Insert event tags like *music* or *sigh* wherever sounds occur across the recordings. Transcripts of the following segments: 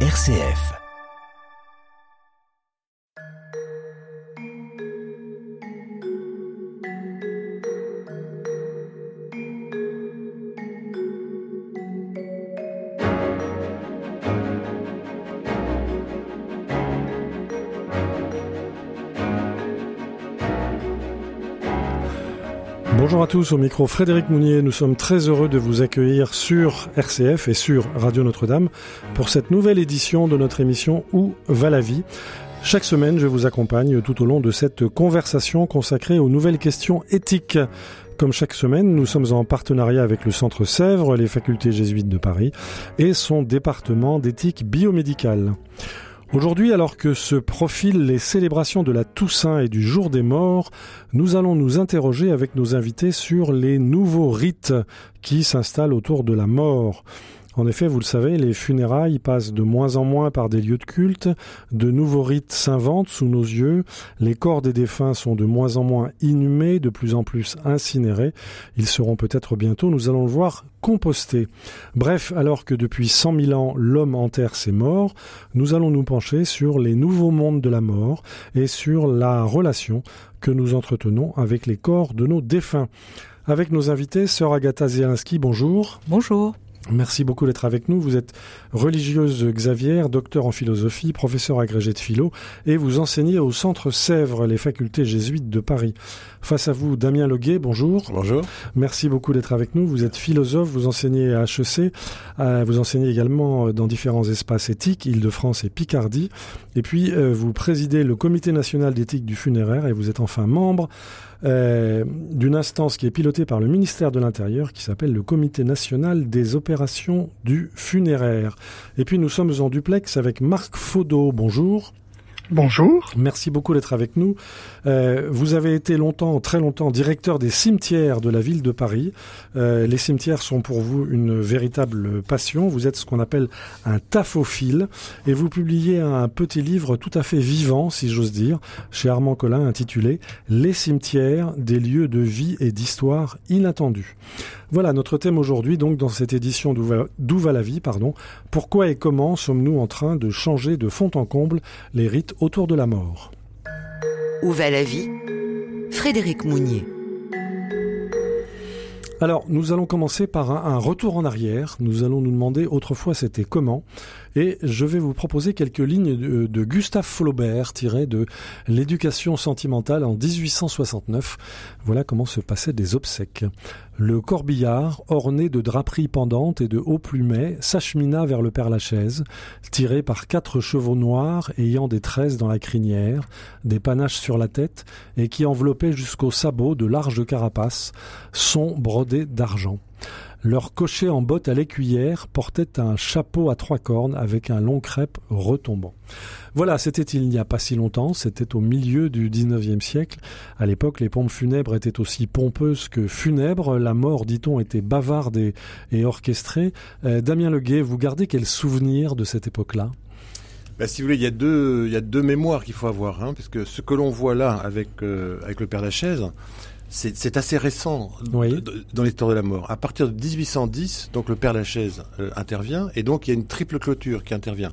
RCF. À tous, au micro Frédéric Mounier. Nous sommes très heureux de vous accueillir sur RCF et sur Radio Notre-Dame pour cette nouvelle édition de notre émission Où va la vie? Chaque semaine, je vous accompagne tout au long de cette conversation consacrée aux nouvelles questions éthiques. Comme chaque semaine, nous sommes en partenariat avec le Centre Sèvres, les facultés jésuites de Paris et son département d'éthique biomédicale. Aujourd'hui, alors que se profilent les célébrations de la Toussaint et du Jour des Morts, nous allons nous interroger avec nos invités sur les nouveaux rites qui s'installent autour de la mort. En effet, vous le savez, les funérailles passent de moins en moins par des lieux de culte, de nouveaux rites s'inventent sous nos yeux, les corps des défunts sont de moins en moins inhumés, de plus en plus incinérés, ils seront peut-être bientôt, nous allons le voir, compostés. Bref, alors que depuis cent mille ans l'homme enterre ses morts, nous allons nous pencher sur les nouveaux mondes de la mort et sur la relation que nous entretenons avec les corps de nos défunts. Avec nos invités, sœur Agatha Zielinski, bonjour. Bonjour. Merci beaucoup d'être avec nous. Vous êtes religieuse Xavier, docteur en philosophie, professeur agrégé de philo, et vous enseignez au Centre Sèvres, les facultés jésuites de Paris. Face à vous, Damien Loguet, bonjour. Bonjour. Merci beaucoup d'être avec nous. Vous êtes philosophe, vous enseignez à HEC, euh, vous enseignez également dans différents espaces éthiques, Île-de-France et Picardie. Et puis, euh, vous présidez le Comité national d'éthique du funéraire et vous êtes enfin membre euh, d'une instance qui est pilotée par le ministère de l'Intérieur qui s'appelle le Comité national des opérations du funéraire. Et puis nous sommes en duplex avec Marc Faudot. Bonjour. Bonjour. Merci beaucoup d'être avec nous. Euh, vous avez été longtemps, très longtemps, directeur des cimetières de la ville de Paris. Euh, les cimetières sont pour vous une véritable passion. Vous êtes ce qu'on appelle un taphophile et vous publiez un petit livre tout à fait vivant, si j'ose dire, chez Armand Collin, intitulé Les cimetières, des lieux de vie et d'histoire inattendus. Voilà notre thème aujourd'hui, donc dans cette édition d'Où va, la vie, pardon. Pourquoi et comment sommes-nous en train de changer de fond en comble les rites autour de la mort? Où va la vie? Frédéric Mounier. Alors, nous allons commencer par un, un, retour en arrière. Nous allons nous demander autrefois c'était comment. Et je vais vous proposer quelques lignes de, de Gustave Flaubert tirées de L'éducation sentimentale en 1869. Voilà comment se passaient des obsèques. Le corbillard, orné de draperies pendantes et de hauts plumets, s'achemina vers le Père-Lachaise, tiré par quatre chevaux noirs ayant des tresses dans la crinière, des panaches sur la tête et qui enveloppaient jusqu'aux sabots de larges carapaces, sont brodés d'argent. Leur cocher en botte à l'écuyère portait un chapeau à trois cornes avec un long crêpe retombant. Voilà, c'était il n'y a pas si longtemps, c'était au milieu du XIXe siècle. À l'époque, les pompes funèbres étaient aussi pompeuses que funèbres. La mort, dit-on, était bavarde et, et orchestrée. Euh, Damien Leguet, vous gardez quel souvenir de cette époque-là? Bah, si vous voulez, il y a deux, il y a deux mémoires qu'il faut avoir, hein, parce que ce que l'on voit là avec euh, avec le Père Lachaise, c'est assez récent oui. dans l'histoire de la mort. À partir de 1810, donc le Père Lachaise euh, intervient, et donc il y a une triple clôture qui intervient.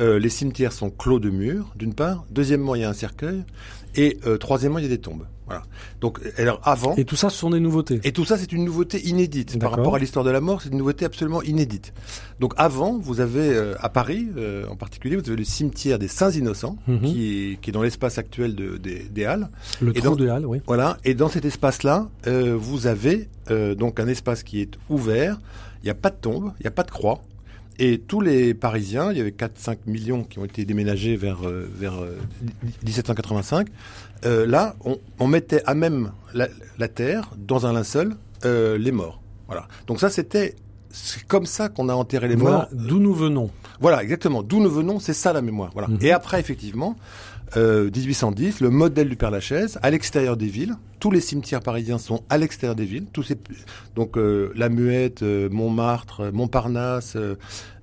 Euh, les cimetières sont clos de murs, d'une part. Deuxièmement, il y a un cercueil. Et euh, troisièmement, il y a des tombes. Voilà. Donc, alors avant. Et tout ça, ce sont des nouveautés. Et tout ça, c'est une nouveauté inédite par rapport à l'histoire de la mort. C'est une nouveauté absolument inédite. Donc, avant, vous avez euh, à Paris, euh, en particulier, vous avez le cimetière des Saints Innocents, Mhm. mm -hmm. qui, est, qui est dans l'espace actuel de, des, des Halles. Le et trou dans, des Halles, oui. Voilà. Et dans cet espace-là, euh, vous avez donc un espace qui est ouvert. Il n'y a pas de tombe, il n'y a pas de croix. Et tous les Parisiens, il y avait 4-5 millions qui ont été déménagés vers, euh, vers euh, 1785, euh, là, on, on, mettait à même la, la, terre, dans un linceul, euh, les morts. Voilà. Donc ça, c'était... C'est comme ça qu'on a enterré les voilà morts. D'où nous venons. Voilà, exactement. D'où nous venons, c'est ça la mémoire. Voilà. Mhm. Et après, effectivement, 1810, le modèle du Père Lachaise, à l'extérieur des villes, tous les cimetières parisiens sont à l'extérieur des villes. Tous ces, donc euh, La Muette, euh, Montmartre, Montparnasse,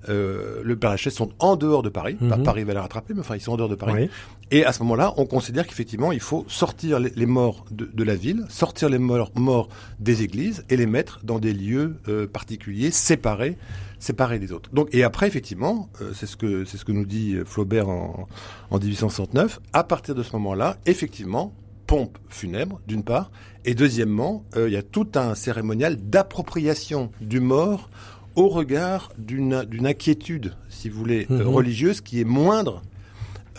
le Père-Lachaise sont en dehors de Paris. Mhm. Paris va les rattraper, mais enfin ils sont en dehors de Paris. Oui. Et à ce moment-là, on considère qu'effectivement, il faut sortir les, les morts de, de la ville, sortir les morts, morts des églises et les mettre dans des lieux euh, particuliers, séparés, séparés des autres. Donc, et après, effectivement, euh, c'est ce que c'est ce que nous dit Flaubert en, en 1869. À partir de ce moment-là, effectivement, pompe funèbre, d'une part, et deuxièmement, euh, il y a tout un cérémonial d'appropriation du mort au regard d'une inquiétude, si vous voulez, euh, Mhm. religieuse qui est moindre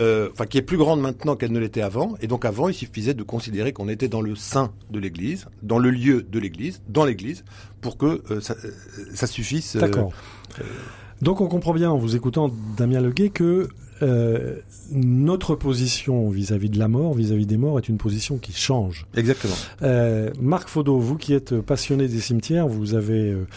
euh, enfin qui est plus grande maintenant qu'elle ne l'était avant. Et donc avant, il suffisait de considérer qu'on était dans le sein de l'Église, dans le lieu de l'Église, dans l'Église, pour que euh, ça, ça suffise. euh, D'accord. Donc on comprend bien en vous écoutant Damien Leguet que euh, notre position vis-à-vis de la mort, vis-à-vis des morts, est une position qui change. Exactement. Euh, Marc Faudot, vous qui êtes passionné des cimetières, vous avez euh,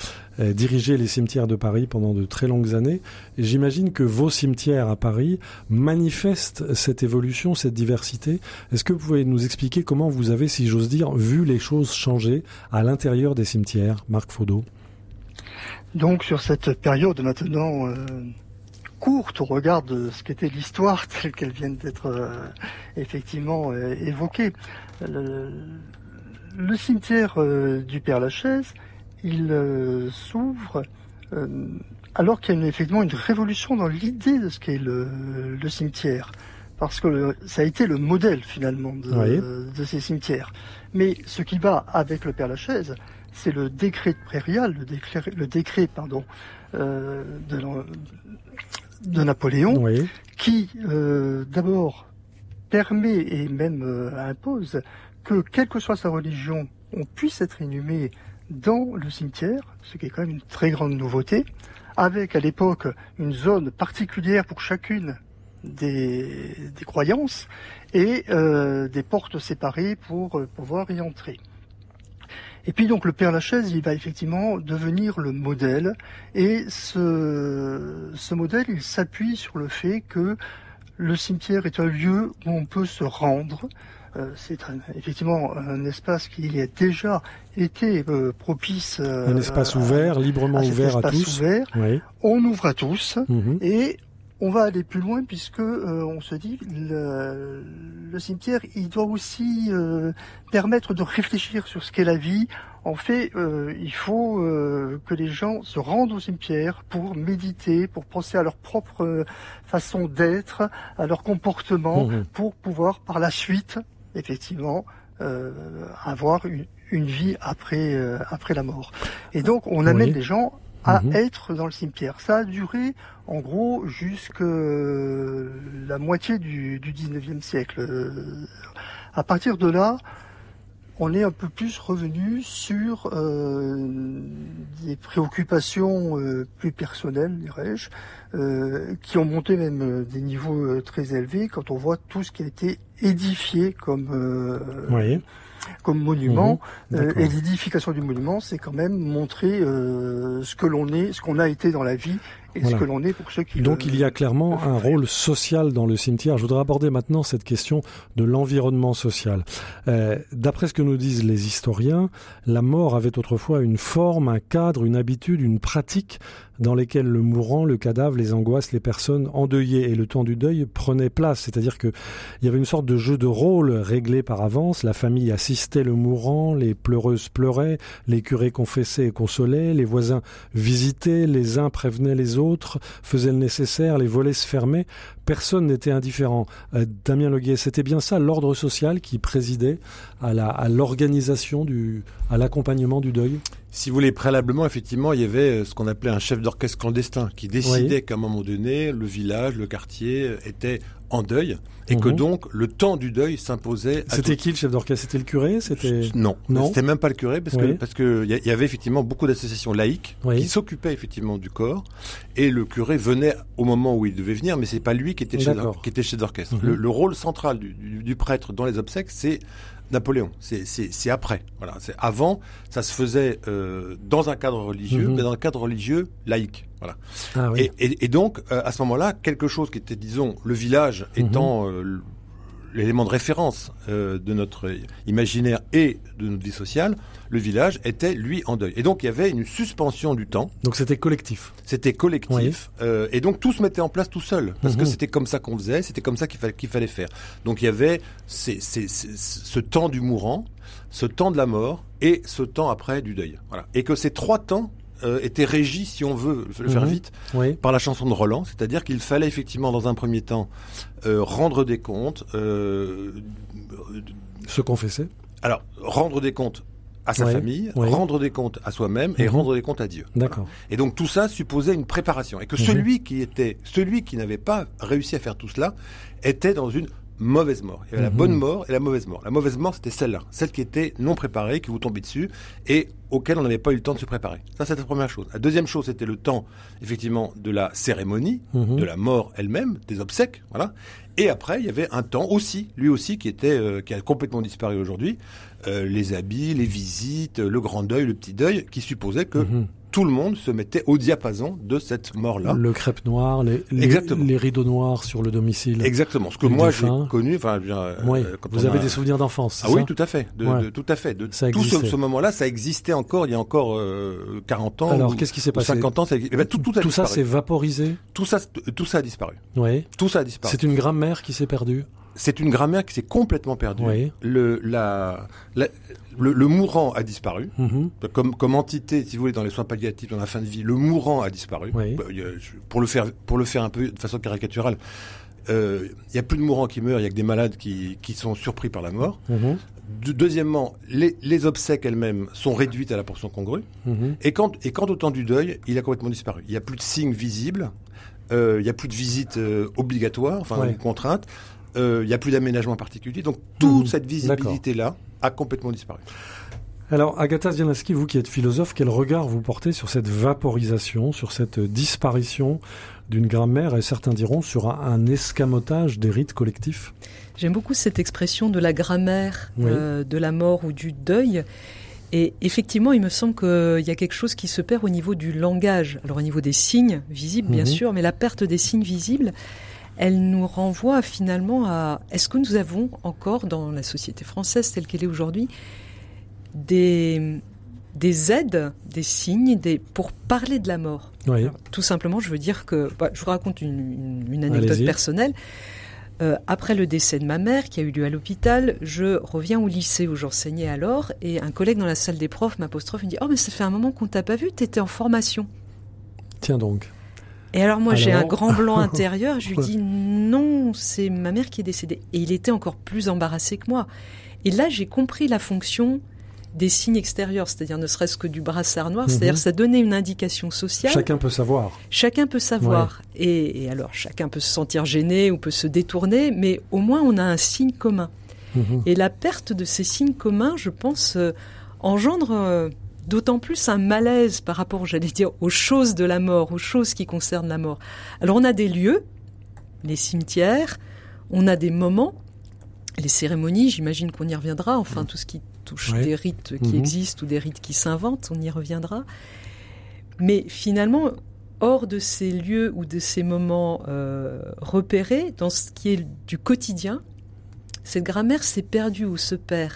euh, dirigé les cimetières de Paris pendant de très longues années. J'imagine que vos cimetières à Paris manifestent cette évolution, cette diversité. Est-ce que vous pouvez nous expliquer comment vous avez, si j'ose dire, vu les choses changer à l'intérieur des cimetières, Marc Faudot Donc sur cette période maintenant euh, courte au regard de ce qu'était l'histoire *laughs* telle qu'elle vient d'être euh, effectivement euh, évoquée, le, le cimetière euh, du Père Lachaise, il euh, s'ouvre euh, alors qu'il y a une- effectivement une révolution dans l'idée de ce qu'est le, le cimetière. Parce que le- ça a été le modèle finalement de, Oui. de ces cimetières. Mais ce qui va avec le Père Lachaise, c'est le décret de Prairial, le décret, le décret pardon, euh, de, l'en- de Napoléon, Oui. qui euh, d'abord permet et même euh, impose que, quelle que soit sa religion, on puisse être inhumé dans le cimetière, ce qui est quand même une très grande nouveauté, avec à l'époque une zone particulière pour chacune des, des croyances et euh, des portes séparées pour pouvoir y entrer. Et puis donc le Père Lachaise, il va effectivement devenir le modèle et ce, ce modèle, il s'appuie sur le fait que le cimetière est un lieu où on peut se rendre. Euh, c'est effectivement un espace qui a déjà été euh, propice. euh, Un espace ouvert, librement à ouvert à espace tous. ouvert. Oui. On ouvre à tous Mhm. et on va aller plus loin puisque euh, on se dit le, le cimetière il doit aussi euh, permettre de réfléchir sur ce qu'est la vie. En fait, euh, il faut euh, que les gens se rendent au cimetière pour méditer, pour penser à leur propre euh, façon d'être, à leur comportement, Mhm. pour pouvoir par la suite, effectivement, euh, avoir une, une vie après euh, après la mort. Et donc on amène Oui. les gens à Mhm. être dans le cimetière. Ça a duré en gros jusque la moitié du, du 19e siècle. Euh, À partir de là, on est un peu plus revenu sur euh, des préoccupations euh, plus personnelles, dirais-je, euh, qui ont monté même euh, des niveaux euh, très élevés quand on voit tout ce qui a été édifié comme euh, Oui. Comme monument. Mhm. Euh, et l'édification du monument, c'est quand même montrer euh, ce que l'on est, ce qu'on a été dans la vie et Voilà. ce que l'on est pour ceux qui Donc le- il y a clairement un rôle social dans le cimetière. Je voudrais aborder maintenant cette question de l'environnement social. Euh, D'après ce que nous disent les historiens, la mort avait autrefois une forme, un cadre, une habitude, une pratique dans lesquelles le mourant, le cadavre, les angoisses, les personnes endeuillées et le temps du deuil prenaient place. C'est-à-dire que il y avait une sorte de jeu de rôle réglé par avance. La famille assistait le mourant, les pleureuses pleuraient, les curés confessaient et consolaient, les voisins visitaient, les uns prévenaient les autres, faisaient le nécessaire, les volets se fermaient. Personne n'était indifférent. Euh, Damien Leguet, c'était bien ça, l'ordre social qui présidait à l'organisation à l'accompagnement du deuil? Si vous voulez, préalablement, effectivement, il y avait euh, ce qu'on appelait un chef d'orchestre clandestin qui décidait Oui. qu'à un moment donné, le village, le quartier euh, était en deuil et que Mhm. donc le temps du deuil s'imposait C'était qui le chef d'orchestre? C'était le curé? C'était Non, Non? c'était même pas le curé parce Oui. que parce que il y, avait effectivement beaucoup d'associations laïques Oui. qui s'occupaient effectivement du corps et le curé venait au moment où il devait venir, mais c'est pas lui qui était chef qui était chef d'orchestre. Mhm. Le, le rôle central du, du- du prêtre dans les obsèques, c'est Napoléon. C'est après. Voilà. C'est avant, ça se faisait euh, dans un cadre religieux, Mhm. mais dans un cadre religieux laïque. Voilà. Ah oui. Et, et- et donc, euh, à ce moment-là, quelque chose qui était, disons, le village Mhm. étant euh, l'élément de référence euh, de notre imaginaire et de notre vie sociale, le village était lui en deuil. Et donc il y avait une suspension du temps. Donc c'était collectif. C'était collectif. Euh, et donc tout se mettait en place tout seul. Parce que Mhm. c'était comme ça qu'on faisait, c'était comme ça qu'il fallait, qu'il fallait faire. Donc il y avait ces- ces- ces- ce temps du mourant, ce temps de la mort et ce temps après du deuil. Voilà. Et que ces trois temps euh, étaient régis, si on veut le faire Mhm. vite, Oui. par la chanson de Roland, c'est-à-dire qu'il fallait effectivement dans un premier temps euh, rendre des comptes, euh, Se confesser. alors rendre des comptes à sa Ouais, famille, ouais. rendre des comptes à soi-même et Mhm. rendre des comptes à Dieu. D'accord. Et donc tout ça supposait une préparation et que Mhm. celui qui était, celui qui n'avait pas réussi à faire tout cela, était dans une mauvaise mort. Il y avait la Mhm. bonne mort et la mauvaise mort. La mauvaise mort, c'était celle-là, celle qui était non préparée, qui vous tombait dessus et auquel on n'avait pas eu le temps de se préparer. Ça, c'était la première chose. La deuxième chose, c'était le temps, effectivement, de la cérémonie, Mhm. de la mort elle-même, des obsèques, voilà. Et après, il y avait un temps aussi, lui aussi, qui était, euh, qui a complètement disparu aujourd'hui, euh, les habits, les visites, le grand deuil, le petit deuil, qui supposait que Mhm. Tout le monde se mettait au diapason de cette mort-là. Le crêpe noir, les, les, rideaux noirs sur le domicile. Exactement. Ce que moi j'ai connu, enfin, euh, Oui. quand Vous avez a- des souvenirs d'enfance. Ah oui, tout à fait, de, Ouais. de- tout à fait. De, Ça tout ce, moment-là, ça existait encore il y a encore euh, 40 ans. Alors qu'est-ce qui s'est passé 50 ans, ça, eh ben, tout, tout a Tout ça s'est vaporisé. tout ça, tout ça a disparu. Oui. Tout ça a disparu. C'est une grammaire qui s'est perdue. C'est une grammaire qui s'est complètement perdue. Oui. Le, la, la- le, le mourant a disparu. Mhm. Comme, comme entité, si vous voulez, dans les soins palliatifs, dans la fin de vie, le mourant a disparu. Oui. Bah, Pour le faire, pour le faire un peu de façon caricaturale, euh, il y a plus de mourants qui meurent, il y a que des malades qui, qui sont surpris par la mort. Mhm. De- deuxièmement, les, les obsèques elles-mêmes sont réduites à la portion congrue. Mhm. Et quand, et au temps du deuil, il a complètement disparu. Il n'y a plus de signes visibles, euh, il n'y a plus de visites euh, obligatoires, enfin Ouais. ou contraintes, euh, il n'y a plus d'aménagement particulier. Donc toute Mhm. cette visibilité-là a complètement disparu. Alors, Agatha Zielinski, vous qui êtes philosophe, quel regard vous portez sur cette vaporisation, sur cette disparition d'une grammaire? Et certains diront sur un, un escamotage des rites collectifs? J'aime beaucoup cette expression de la grammaire, Oui. euh, de la mort ou du deuil. Et effectivement, il me semble qu'il y a quelque chose qui se perd au niveau du langage. Alors au niveau des signes visibles, bien Mhm. sûr, mais la perte des signes visibles, elle nous renvoie finalement à est-ce que nous avons encore dans la société française telle qu'elle est aujourd'hui des, des aides, des signes des, pour parler de la mort? Oui. alors, tout simplement, je veux dire que bah, je vous raconte une, une- une anecdote personnelle. Euh, après le décès de ma mère, qui a eu lieu à l'hôpital, je reviens au lycée où j'enseignais alors, et un collègue dans la salle des profs m'apostrophe, il me dit Oh, mais ça fait un moment qu'on t'a pas vu, t'étais en formation. Tiens donc. Et alors moi j'ai un grand blanc *laughs* intérieur, je lui dis non, c'est ma mère qui est décédée. Et il était encore plus embarrassé que moi. Et là j'ai compris la fonction des signes extérieurs, c'est-à-dire ne serait-ce que du brassard noir, Mhm. c'est-à-dire ça donnait une indication sociale. Chacun peut savoir. Chacun peut savoir. Et, et alors, chacun peut se sentir gêné ou peut se détourner, mais au moins on a un signe commun. Mhm. Et la perte de ces signes communs, je pense, euh, engendre euh, d'autant plus un malaise par rapport, j'allais dire, aux choses de la mort, aux choses qui concernent la mort. Alors on a des lieux, les cimetières, on a des moments, les cérémonies, j'imagine qu'on y reviendra, enfin tout ce qui touche Ouais. des rites qui Mhm. existent ou des rites qui s'inventent, on y reviendra. Mais finalement, hors de ces lieux ou de ces moments euh, repérés, dans ce qui est du quotidien, cette grammaire s'est perdue ou se perd.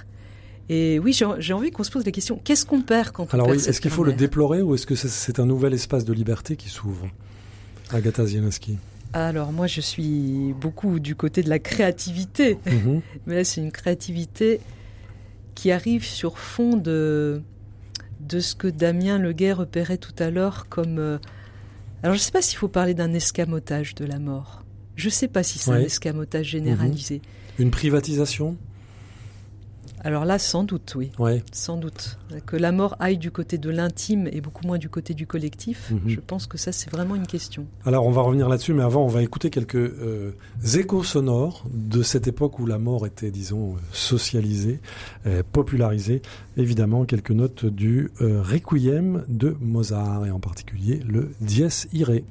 Et oui, j'ai envie qu'on se pose la question qu'est-ce qu'on perd quand on Alors perd oui, est-ce qu'il faut le déplorer ou est-ce que c'est- un nouvel espace de liberté qui s'ouvre Agatha Zielinski. Alors moi, je suis beaucoup du côté de la créativité. Mhm. *laughs* Mais là, c'est une créativité qui arrive sur fond de, de ce que Damien Leguet repérait tout à l'heure comme... euh, alors, je ne sais pas s'il faut parler d'un escamotage de la mort. Je ne sais pas si c'est un escamotage généralisé. Une privatisation Alors là, sans doute, oui. Ouais. Sans doute. Que la mort aille du côté de l'intime et beaucoup moins du côté du collectif, Mhm. je pense que ça, c'est vraiment une question. Alors on va revenir là-dessus, mais avant on va écouter quelques euh, échos sonores de cette époque où la mort était, disons, euh, socialisée, euh, popularisée. Évidemment, quelques notes du euh, Requiem de Mozart, et en particulier le Dies Irae.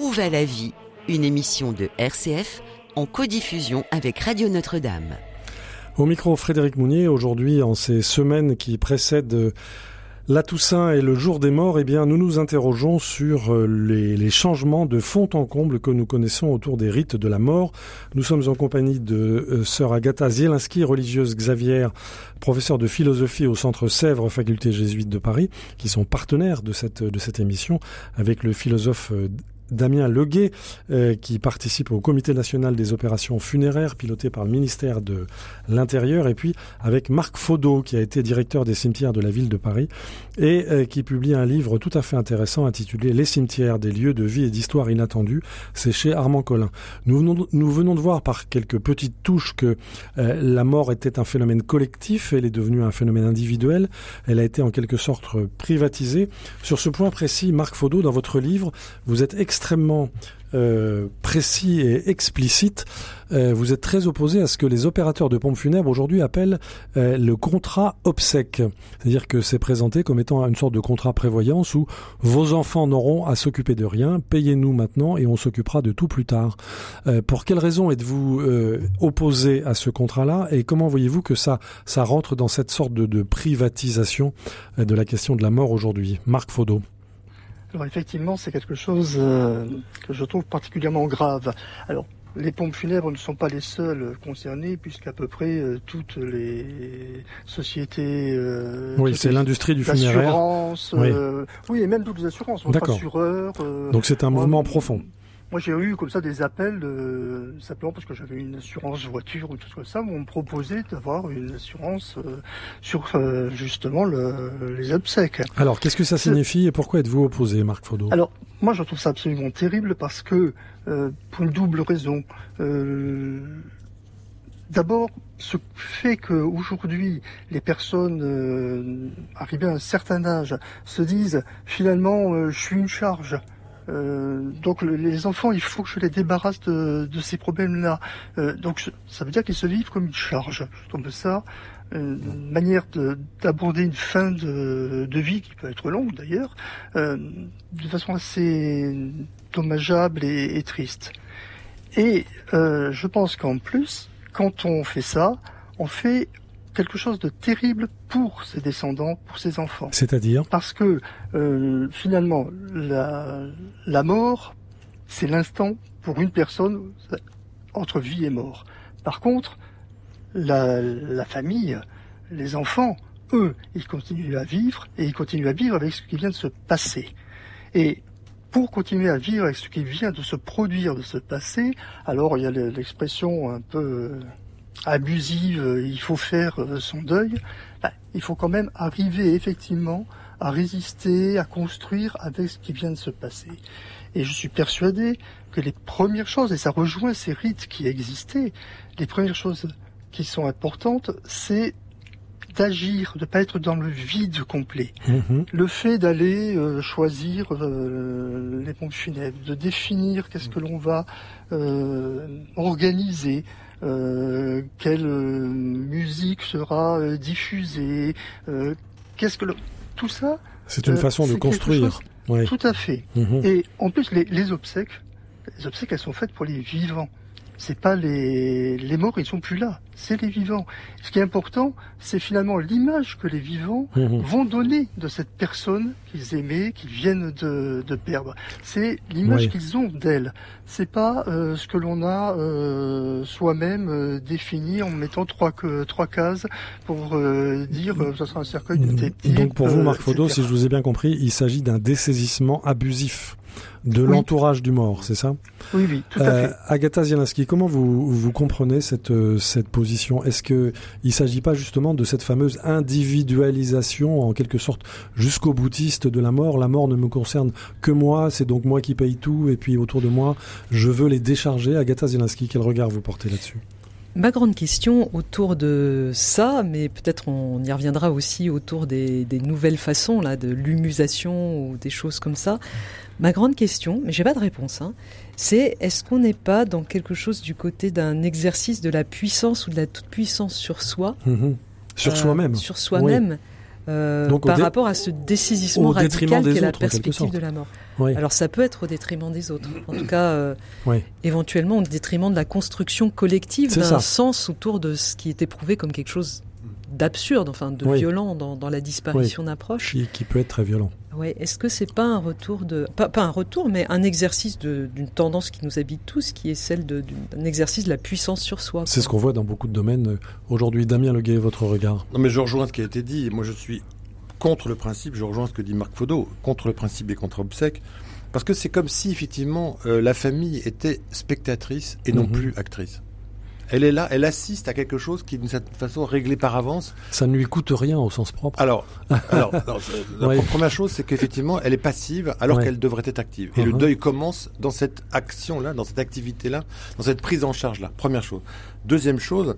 Où va la vie Une émission de RCF en codiffusion avec Radio Notre-Dame. Au micro, Frédéric Mounier, aujourd'hui, en ces semaines qui précèdent la Toussaint et le jour des morts, eh bien, nous nous interrogeons sur euh, les, changements de fond en comble que nous connaissons autour des rites de la mort. Nous sommes en compagnie de euh, sœur Agatha Zielinski, religieuse Xavier, professeure de philosophie au Centre Sèvres, faculté jésuite de Paris, qui sont partenaires de cette, de cette émission avec le philosophe euh, Damien Leguet, euh, qui participe au Comité national des opérations funéraires piloté par le ministère de l'Intérieur, et puis avec Marc Faudot, qui a été directeur des cimetières de la ville de Paris, et euh, qui publie un livre tout à fait intéressant intitulé Les cimetières, des lieux de vie et d'histoire inattendus. C'est chez Armand Collin. Nous venons, nous venons de voir par quelques petites touches que euh, la mort était un phénomène collectif, elle est devenue un phénomène individuel, elle a été en quelque sorte privatisée. Sur ce point précis, Marc Faudot, dans votre livre, vous êtes extrêmement euh, précis et explicite. Euh, vous êtes très opposé à ce que les opérateurs de pompes funèbres aujourd'hui appellent euh, le contrat obsèque. C'est-à-dire que c'est présenté comme étant une sorte de contrat prévoyance où vos enfants n'auront à s'occuper de rien, payez-nous maintenant et on s'occupera de tout plus tard. pour quelles raisons êtes-vous opposé à ce contrat-là et comment voyez-vous que ça, ça rentre dans cette sorte de, de privatisation de la question de la mort aujourd'hui? Marc Faudot. Alors effectivement, c'est quelque chose euh, que je trouve particulièrement grave. Alors, les pompes funèbres ne sont pas les seules concernées, puisqu'à peu près euh, toutes les sociétés. Euh, oui, c'est l'industrie du funéraire. Oui. oui. et même toutes les assurances, notre assureur. Donc c'est un mouvement profond. Moi, j'ai eu comme ça des appels, de, simplement parce que j'avais une assurance voiture ou tout ça, où on me proposait d'avoir une assurance euh, sur euh, justement le, les obsèques. Alors, qu'est-ce que ça signifie et pourquoi êtes-vous opposé, Marc Faudot Alors, moi, je trouve ça absolument terrible parce que, euh, pour une double raison. D'abord, ce fait qu'aujourd'hui, les personnes arrivées à un certain âge se disent finalement, je suis une charge. Euh, donc les enfants, il faut que je les débarrasse de, ces problèmes-là. Euh, donc ça veut dire qu'ils se vivent comme une charge. Trouve ça euh, une manière d'aborder une fin de, vie qui peut être longue d'ailleurs, de façon assez dommageable et triste. Et je pense qu'en plus, quand on fait ça, on fait quelque chose de terrible pour ses descendants, pour ses enfants. C'est-à-dire Parce que euh, finalement, la, la mort, c'est l'instant pour une personne entre vie et mort. Par contre, la, la famille, les enfants, eux, ils continuent à vivre et ils continuent à vivre avec ce qui vient de se passer. Et pour continuer à vivre avec ce qui vient de se produire, de se passer, alors il y a l'expression un peu abusive, euh, il faut faire euh, son deuil, bah, il faut quand même arriver effectivement à résister, à construire avec ce qui vient de se passer. Et je suis persuadé que les premières choses, et ça rejoint ces rites qui existaient, les premières choses qui sont importantes, c'est d'agir, de pas être dans le vide complet. Mhm. Le fait d'aller euh, choisir les pompes funèbres, de définir qu'est-ce que l'on va organiser, euh, quelle euh, musique sera euh, diffusée, qu'est-ce que le... tout ça. C'est une façon de construire. Tout à fait. Mhm. Et en plus, les, les obsèques, les obsèques, elles sont faites pour les vivants c'est pas les, les morts, ils sont plus là, c'est les vivants. Ce qui est important, c'est finalement l'image que les vivants mhm. vont donner de cette personne qu'ils aimaient, qu'ils viennent de, de perdre. C'est l'image qu'ils ont d'elle. C'est pas euh, ce que l'on a euh, soi-même euh, défini en mettant trois, que, trois cases pour dire ça sera un cercueil de tes Donc pour vous, Marc Fodo, si je vous ai bien compris, il s'agit d'un dessaisissement abusif de l'entourage du mort, c'est ça? Oui, oui, tout à euh, fait. Agatha Zielinski, comment vous, vous comprenez cette, euh, cette position? Est-ce qu'il ne s'agit pas justement de cette fameuse individualisation, en quelque sorte, jusqu'au boutiste de la mort? La mort ne me concerne que moi, c'est donc moi qui paye tout, et puis autour de moi, je veux les décharger. Agatha Zielinski, quel regard vous portez là-dessus? Ma grande question autour de ça, mais peut-être on y reviendra aussi autour des, des nouvelles façons là, de l'humusation ou des choses comme ça. Ma grande question, mais j'ai pas de réponse, hein, c'est est-ce qu'on n'est pas dans quelque chose du côté d'un exercice de la puissance ou de la toute puissance sur soi, mhm. sur soi-même, sur soi-même, euh, par rapport à ce détriment radical qu'est la perspective de la mort. Oui. Alors ça peut être au détriment des autres. En tout cas, euh, Oui. éventuellement au détriment de la construction collective d'un sens autour de ce qui est éprouvé comme quelque chose d'absurde, enfin de Oui. violent dans, dans la disparition d'un proche. Qui, qui peut être très violent. Ouais. Est-ce que c'est pas un retour de, pas, pas un retour, mais un exercice d'une tendance qui nous habite tous, qui est celle d'un exercice de la puissance sur soi. C'est ce qu'on voit dans beaucoup de domaines euh, aujourd'hui. Damien Leguet, votre regard Non, mais je rejoins ce qui a été dit. Moi, je suis contre le principe, je rejoins ce que dit Marc Faudot, contre le principe des contre-obsèques, parce que c'est comme si, effectivement, euh, la famille était spectatrice et non Mhm. plus actrice. Elle est là, elle assiste à quelque chose qui est d'une certaine façon réglé par avance. Ça ne lui coûte rien au sens propre. Alors, alors, *laughs* euh, la première chose, c'est qu'effectivement, elle est passive alors Ouais. qu'elle devrait être active. Et le Mhm. deuil commence dans cette action-là, dans cette activité-là, dans cette prise en charge-là. Première chose. Deuxième chose,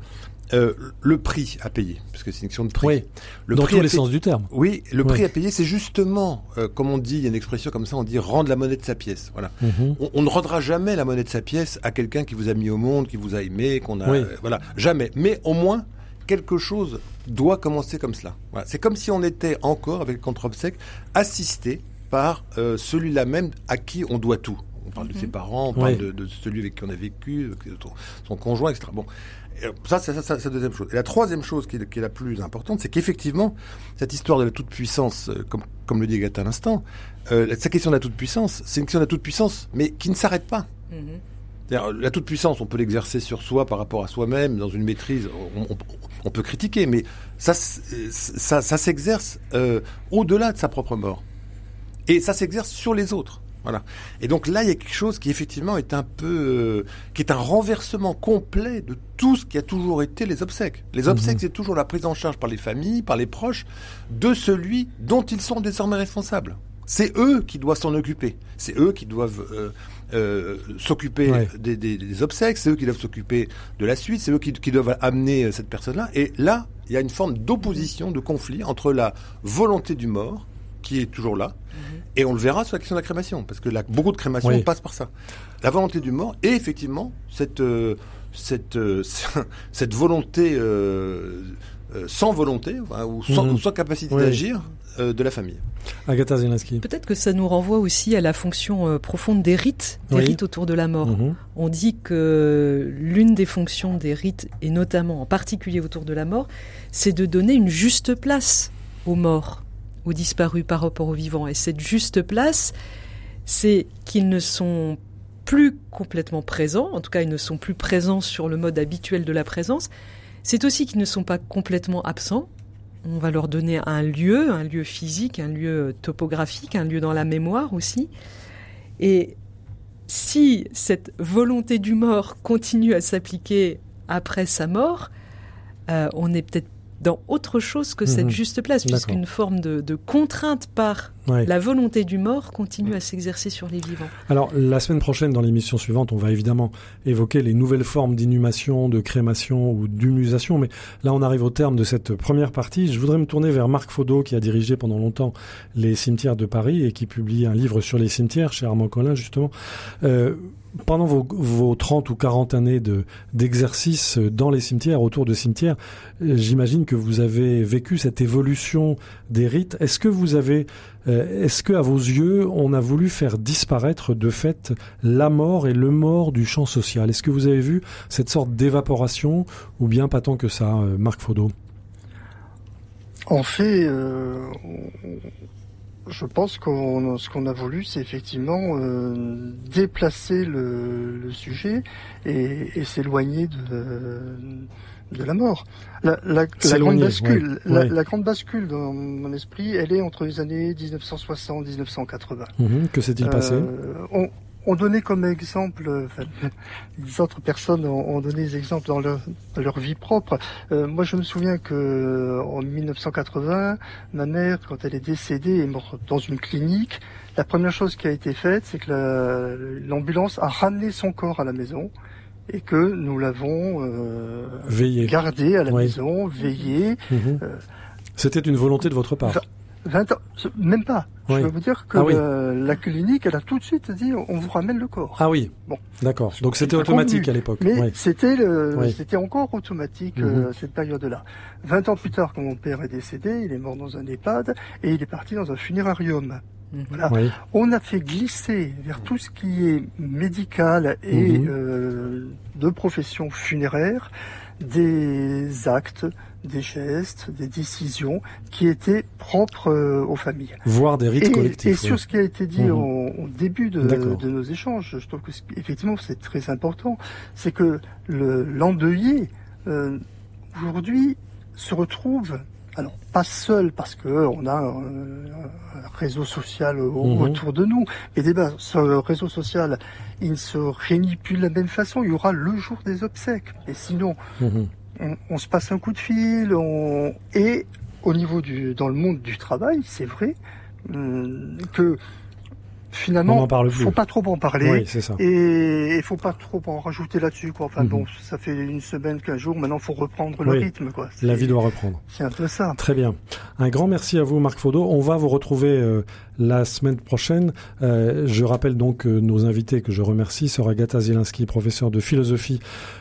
euh, le prix à payer, parce que c'est une question de prix. Oui, le dans prix tous à les sens du terme. Oui, le prix à payer, c'est justement, euh, comme on dit, il y a une expression comme ça, on dit rendre la monnaie de sa pièce. Voilà. Mhm. On, on ne rendra jamais la monnaie de sa pièce à quelqu'un qui vous a mis au monde, qui vous a aimé, qu'on a, Oui. euh, voilà, jamais. Mais au moins quelque chose doit commencer comme cela. Voilà. C'est comme si on était encore avec le contre-obsèque assisté par celui-là même à qui on doit tout. On parle de ses parents, on parle Oui. de, de celui avec qui on a vécu, de son- son conjoint, etc. Bon, Et, euh, ça, c'est la deuxième chose. Et la troisième chose qui est, qui est la plus importante, c'est qu'effectivement, cette histoire de la toute-puissance, euh, comme, comme le dit Agathe à l'instant, euh, cette question de la toute-puissance, c'est une question de la toute-puissance, mais qui ne s'arrête pas. Mhm. La toute-puissance, on peut l'exercer sur soi par rapport à soi-même, dans une maîtrise, on, on- on peut critiquer, mais ça, ça s'exerce euh, au-delà de sa propre mort. Et ça s'exerce sur les autres. Voilà. Et donc là, il y a quelque chose qui effectivement est un peu, euh, qui est un renversement complet de tout ce qui a toujours été les obsèques. Les obsèques, Mhm. c'est toujours la prise en charge par les familles, par les proches, de celui dont ils sont désormais responsables. C'est eux qui doivent s'en occuper. C'est eux qui doivent euh, euh, s'occuper Ouais. des, des- des obsèques. C'est eux qui doivent s'occuper de la suite. C'est eux qui, qui doivent amener cette personne-là. Et là, il y a une forme d'opposition, de conflit entre la volonté du mort, qui est toujours là, et on le verra sur la question de la crémation, parce que là, beaucoup de crémations Oui. passent par ça. La volonté du mort et effectivement cette euh, cette euh, *laughs* cette volonté euh, sans volonté enfin, ou sans, Mhm. ou sans capacité Oui. d'agir euh, de la famille. Agatha Zelensky. Peut-être que ça nous renvoie aussi à la fonction profonde des rites, des Oui. rites autour de la mort. Mhm. On dit que l'une des fonctions des rites, et notamment en particulier autour de la mort, c'est de donner une juste place aux morts, aux disparus par rapport aux vivants. Et cette juste place, c'est qu'ils ne sont plus complètement présents, en tout cas ils ne sont plus présents sur le mode habituel de la présence. C'est aussi qu'ils ne sont pas complètement absents. On va leur donner un lieu, un lieu physique, un lieu topographique, un lieu dans la mémoire aussi. Et si cette volonté du mort continue à s'appliquer après sa mort, euh, on est peut-être dans autre chose que cette Mhm. juste place, puisqu'une forme de, de contrainte par Ouais. la volonté du mort continue à s'exercer sur les vivants. Alors, la semaine prochaine, dans l'émission suivante, on va évidemment évoquer les nouvelles formes d'inhumation, de crémation ou d'humusation. Mais là, on arrive au terme de cette première partie. Je voudrais me tourner vers Marc Faudot, qui a dirigé pendant longtemps les cimetières de Paris et qui publie un livre sur les cimetières chez Armand Collin, justement. Euh, pendant vos, vos 30 ou 40 années de, d'exercice dans les cimetières, autour de cimetières, euh, j'imagine que vous avez vécu cette évolution des rites. Est-ce que vous avez, euh, est-ce que à vos yeux, on a voulu faire disparaître de fait la mort et le mort du champ social? Est-ce que vous avez vu cette sorte d'évaporation ou bien pas tant que ça, euh, Marc Faudot En fait, je pense qu'on ce qu'on a voulu, c'est effectivement euh, déplacer le, le sujet et, et s'éloigner de, de la mort. La, la, la grande bascule, ouais, la, ouais. la grande bascule dans mon esprit, elle est entre les années 1960-1980. Mhm, Que s'est-il passé? Euh, on, on donnait comme exemple, euh, enfin, *laughs* les autres personnes ont, donné des exemples dans leur, dans leur vie propre. Euh, moi, je me souviens que euh, en 1980, ma mère, quand elle est décédée, est morte dans une clinique. La première chose qui a été faite, c'est que la- l'ambulance a ramené son corps à la maison et que nous l'avons euh, gardé à la Oui. maison, veillé. Mhm. Euh, C'était une volonté de votre part. 20 ans, même pas. Je peux vous dire que ah la clinique, elle a tout de suite dit, on vous ramène le corps. Ah oui. Bon. D'accord. Donc c'était automatique à l'époque. Mais c'était c'était encore automatique euh, cette période-là. 20 ans plus tard, quand mon père est décédé, il est mort dans un EHPAD et il est parti dans un funérarium. Mhm. Voilà. On a fait glisser vers tout ce qui est médical et mhm. euh, de profession funéraire des actes, des gestes, des décisions qui étaient propres euh, aux familles. Voire des rites collectifs. Et sur ce qui a été dit mhm. au, début de, nos échanges, je trouve que effectivement c'est très important, c'est que l'endeuillé euh, aujourd'hui se retrouve alors pas seul parce que on a un, réseau social mhm. autour de nous, mais ce réseau social il ne se réunit plus de la même façon. Il y aura le jour des obsèques, et sinon mhm on, se passe un coup de fil, et au niveau du, dans le monde du travail, c'est vrai euh, que finalement, il faut pas trop en parler. Et il faut pas trop en rajouter là-dessus, quoi. Enfin, bon, mhm. ça fait une semaine, qu'un jour, maintenant, faut reprendre le rythme, quoi. La vie doit reprendre. C'est un peu ça. Très bien. Un grand merci à vous, Marc Faudot. On va vous retrouver euh, la semaine prochaine. Euh, je rappelle donc nos invités que je remercie sera Agatha Zielinski, professeur de philosophie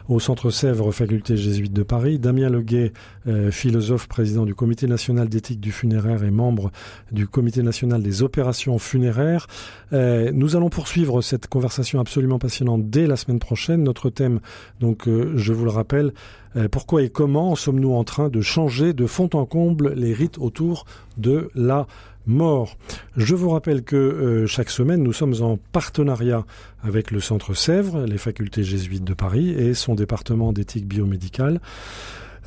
au Centre Sèvres, faculté jésuite de Paris, Damien Leguet, euh, philosophe, président du Comité national d'éthique du funéraire et membre du Comité national des opérations funéraires. Euh, nous allons poursuivre cette conversation absolument passionnante dès la semaine prochaine. Notre thème, donc, je vous le rappelle, pourquoi et comment sommes-nous en train de changer de fond en comble les rites autour de la mort. Je vous rappelle que euh, chaque semaine, nous sommes en partenariat avec le Centre Sèvres, les facultés jésuites de Paris et son département d'éthique biomédicale.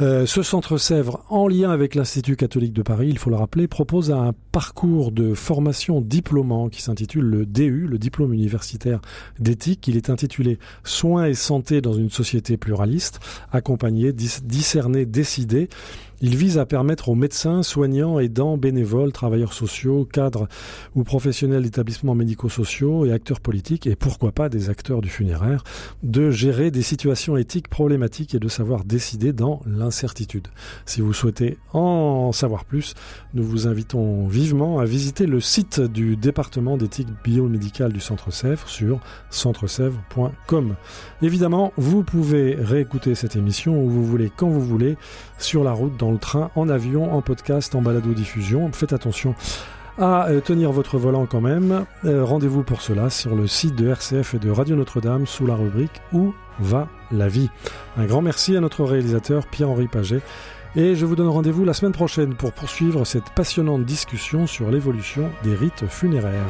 Euh, ce centre Sèvres, en lien avec l'Institut catholique de Paris, il faut le rappeler, propose un parcours de formation diplômant qui s'intitule le DU, le diplôme universitaire d'éthique. Il est intitulé Soins et santé dans une société pluraliste, accompagné, discerné, décidé. Il vise à permettre aux médecins, soignants, aidants, bénévoles, travailleurs sociaux, cadres ou professionnels d'établissements médico-sociaux et acteurs politiques, et pourquoi pas des acteurs du funéraire, de gérer des situations éthiques problématiques et de savoir décider dans l'incertitude. Si vous souhaitez en savoir plus, nous vous invitons vivement à visiter le site du département d'éthique biomédicale du Centre Sèvres sur centresèvres.com. Évidemment, vous pouvez réécouter cette émission où vous voulez, quand vous voulez, sur la route, dans le train, en avion, en podcast, en balado-diffusion. Faites attention à euh, tenir votre volant quand même. Euh, rendez-vous pour cela sur le site de RCF et de Radio Notre-Dame sous la rubrique Où va la vie? Un grand merci à notre réalisateur Pierre-Henri Paget. Et je vous donne rendez-vous la semaine prochaine pour poursuivre cette passionnante discussion sur l'évolution des rites funéraires.